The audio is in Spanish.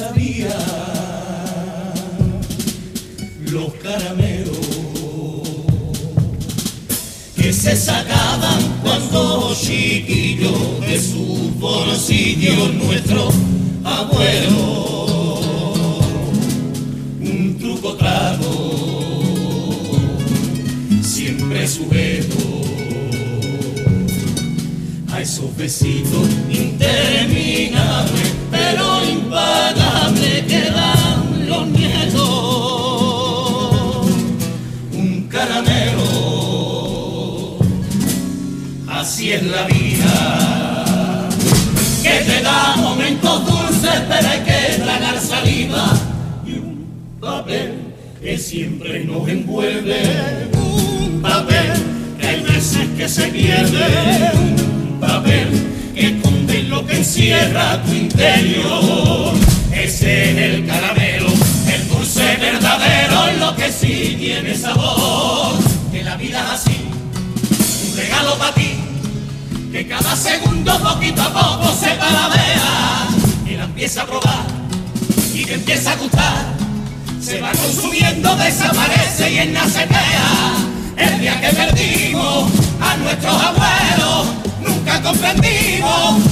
sabía los caramelos que se sacaban cuando chiquillos de su bolsillo nuestro abuelo. Un truco trago, siempre sujeto esos besitos interminables, pero impagables así es la vida, que te da momentos dulces, pero hay que tragar saliva. Y un papel que siempre nos envuelve, un papel que hay veces que se pierde, un papel que esconde lo que encierra tu interior. Ese es el caramelo, el dulce verdadero, lo que sí tiene sabor. Que la vida es así, que cada segundo poquito a poco se paladea y la empieza a probar y te empieza a gustar. Se va consumiendo, desaparece y en crea. El día que perdimos a nuestros abuelos, nunca comprendimos